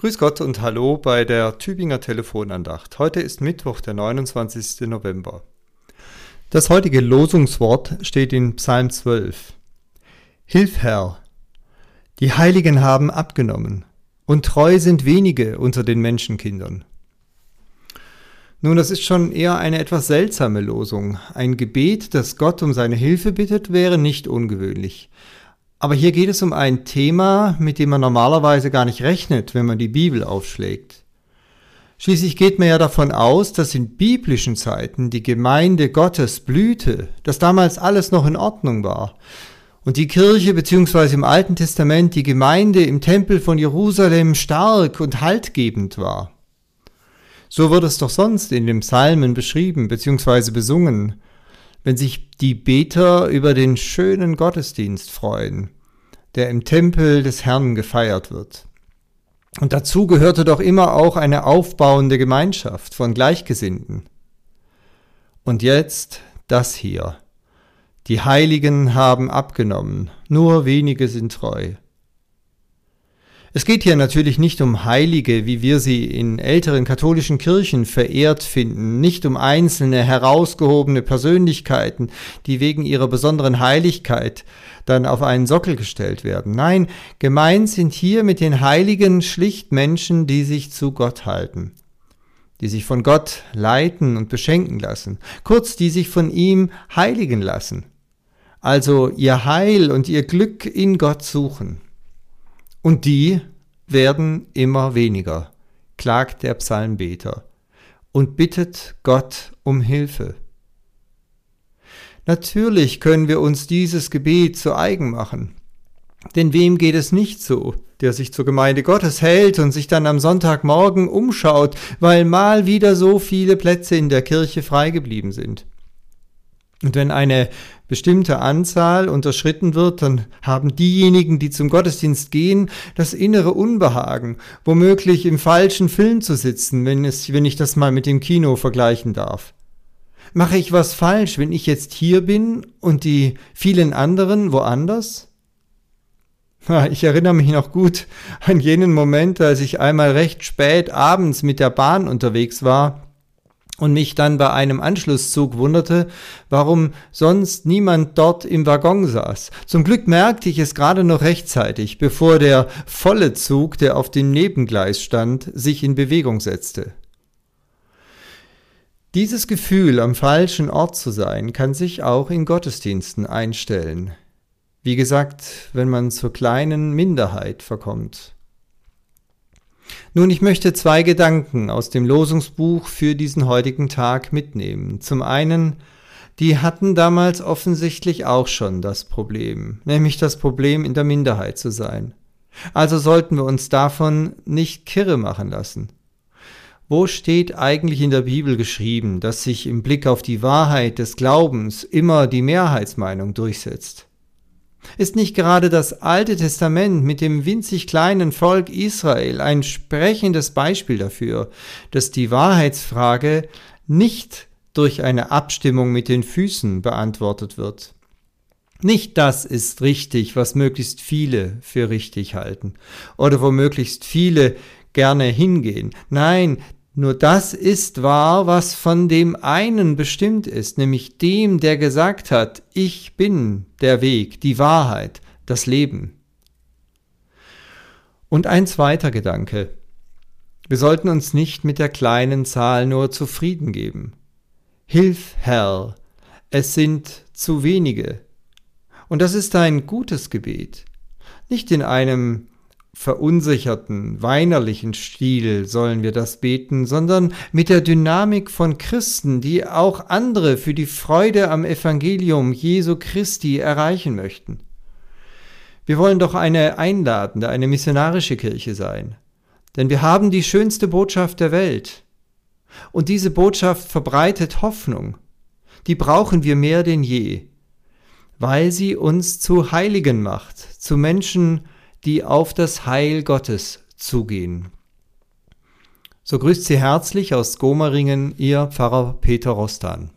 Grüß Gott und Hallo bei der Tübinger Telefonandacht. Heute ist Mittwoch, der 29. November. Das heutige Losungswort steht in Psalm 12. Hilf Herr, die Heiligen haben abgenommen, und treu sind wenige unter den Menschenkindern. Nun, das ist schon eher eine etwas seltsame Losung. Ein Gebet, das Gott um seine Hilfe bittet, wäre nicht ungewöhnlich. Aber hier geht es um ein Thema, mit dem man normalerweise gar nicht rechnet, wenn man die Bibel aufschlägt. Schließlich geht man ja davon aus, dass in biblischen Zeiten die Gemeinde Gottes blühte, dass damals alles noch in Ordnung war. Und die Kirche bzw. im Alten Testament die Gemeinde im Tempel von Jerusalem stark und haltgebend war. So wird es doch sonst in den Psalmen beschrieben bzw. besungen wenn sich die Beter über den schönen Gottesdienst freuen, der im Tempel des Herrn gefeiert wird. Und dazu gehörte doch immer auch eine aufbauende Gemeinschaft von Gleichgesinnten. Und jetzt das hier. Die Heiligen haben abgenommen, nur wenige sind treu. Es geht hier natürlich nicht um Heilige, wie wir sie in älteren katholischen Kirchen verehrt finden, nicht um einzelne herausgehobene Persönlichkeiten, die wegen ihrer besonderen Heiligkeit dann auf einen Sockel gestellt werden. Nein, gemeint sind hier mit den Heiligen schlicht Menschen, die sich zu Gott halten, die sich von Gott leiten und beschenken lassen, kurz die sich von ihm heiligen lassen, also ihr Heil und ihr Glück in Gott suchen. Und die werden immer weniger, klagt der Psalmbeter und bittet Gott um Hilfe. Natürlich können wir uns dieses Gebet zu eigen machen. Denn wem geht es nicht so, der sich zur Gemeinde Gottes hält und sich dann am Sonntagmorgen umschaut, weil mal wieder so viele Plätze in der Kirche frei geblieben sind? Und wenn eine bestimmte Anzahl unterschritten wird, dann haben diejenigen, die zum Gottesdienst gehen, das innere Unbehagen, womöglich im falschen Film zu sitzen, wenn, es, wenn ich das mal mit dem Kino vergleichen darf. Mache ich was falsch, wenn ich jetzt hier bin und die vielen anderen woanders? Ich erinnere mich noch gut an jenen Moment, als ich einmal recht spät abends mit der Bahn unterwegs war und mich dann bei einem Anschlusszug wunderte, warum sonst niemand dort im Waggon saß. Zum Glück merkte ich es gerade noch rechtzeitig, bevor der volle Zug, der auf dem Nebengleis stand, sich in Bewegung setzte. Dieses Gefühl, am falschen Ort zu sein, kann sich auch in Gottesdiensten einstellen. Wie gesagt, wenn man zur kleinen Minderheit verkommt. Nun, ich möchte zwei Gedanken aus dem Losungsbuch für diesen heutigen Tag mitnehmen. Zum einen, die hatten damals offensichtlich auch schon das Problem, nämlich das Problem, in der Minderheit zu sein. Also sollten wir uns davon nicht kirre machen lassen. Wo steht eigentlich in der Bibel geschrieben, dass sich im Blick auf die Wahrheit des Glaubens immer die Mehrheitsmeinung durchsetzt? Ist nicht gerade das Alte Testament mit dem winzig kleinen Volk Israel ein sprechendes Beispiel dafür, dass die Wahrheitsfrage nicht durch eine Abstimmung mit den Füßen beantwortet wird? Nicht das ist richtig, was möglichst viele für richtig halten oder wo möglichst viele gerne hingehen. Nein, nur das ist wahr, was von dem einen bestimmt ist, nämlich dem, der gesagt hat, ich bin der Weg, die Wahrheit, das Leben. Und ein zweiter Gedanke. Wir sollten uns nicht mit der kleinen Zahl nur zufrieden geben. Hilf, Herr, es sind zu wenige. Und das ist ein gutes Gebet. Nicht in einem verunsicherten, weinerlichen Stil sollen wir das beten, sondern mit der Dynamik von Christen, die auch andere für die Freude am Evangelium Jesu Christi erreichen möchten. Wir wollen doch eine einladende, eine missionarische Kirche sein, denn wir haben die schönste Botschaft der Welt. Und diese Botschaft verbreitet Hoffnung. Die brauchen wir mehr denn je, weil sie uns zu Heiligen macht, zu Menschen, die auf das Heil Gottes zugehen. So grüßt Sie herzlich aus Gomeringen Ihr Pfarrer Peter Rostan.